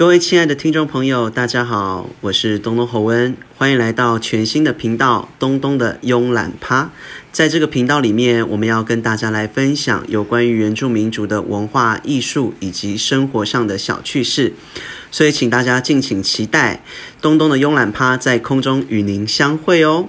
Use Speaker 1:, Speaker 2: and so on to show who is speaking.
Speaker 1: 各位亲爱的听众朋友，大家好，我是东东侯恩。欢迎来到全新的频道——东东的慵懒趴。在这个频道里面，我们要跟大家来分享有关于原住民族的文化艺术以及生活上的小趣事。所以请大家敬请期待，东东的慵懒趴在空中与您相会哦！